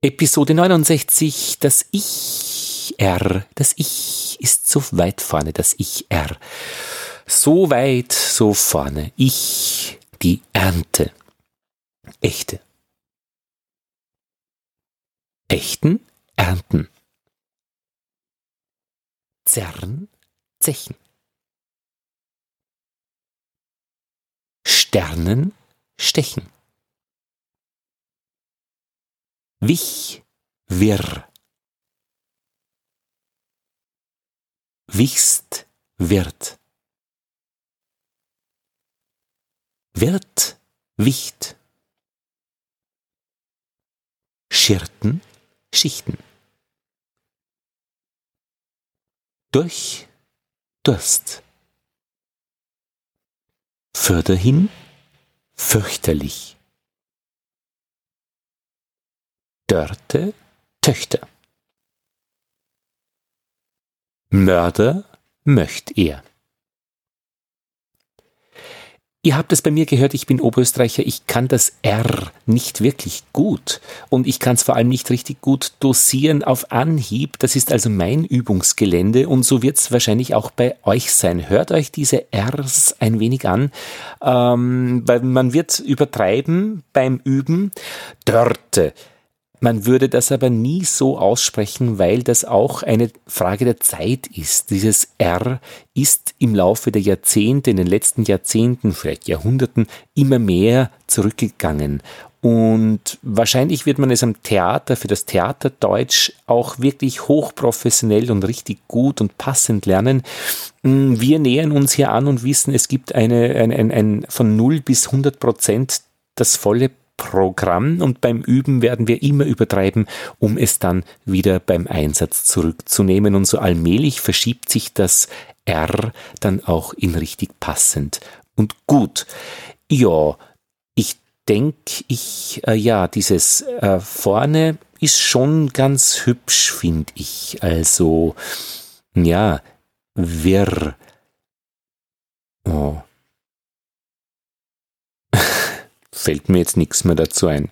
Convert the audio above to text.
Episode 69, das Ich R, das Ich ist so weit vorne, das Ich R. So weit, so vorne. Ich, die Ernte. Echte. Echten ernten. Zerren, zechen. Sternen, stechen. Wich, wirr. Wichst, wird. Wird, wicht. Schirten, Schichten. Durch, Durst. Förderhin, fürchterlich. Dörte, Töchter. Mörder möcht er. Ihr habt es bei mir gehört, ich bin Oberösterreicher, ich kann das R nicht wirklich gut und ich kann es vor allem nicht richtig gut dosieren auf Anhieb. Das ist also mein Übungsgelände und so wird es wahrscheinlich auch bei euch sein. Hört euch diese Rs ein wenig an, ähm, weil man wird übertreiben beim Üben. Dörte man würde das aber nie so aussprechen, weil das auch eine Frage der Zeit ist. Dieses R ist im Laufe der Jahrzehnte, in den letzten Jahrzehnten, vielleicht Jahrhunderten, immer mehr zurückgegangen. Und wahrscheinlich wird man es am Theater, für das Theaterdeutsch auch wirklich hochprofessionell und richtig gut und passend lernen. Wir nähern uns hier an und wissen, es gibt eine, ein, ein, ein von 0 bis 100 Prozent das volle Programm und beim Üben werden wir immer übertreiben, um es dann wieder beim Einsatz zurückzunehmen und so allmählich verschiebt sich das R dann auch in richtig passend und gut. Ja, ich denke, ich, äh, ja, dieses äh, vorne ist schon ganz hübsch, finde ich. Also, ja, wirr. Oh fällt mir jetzt nichts mehr dazu ein.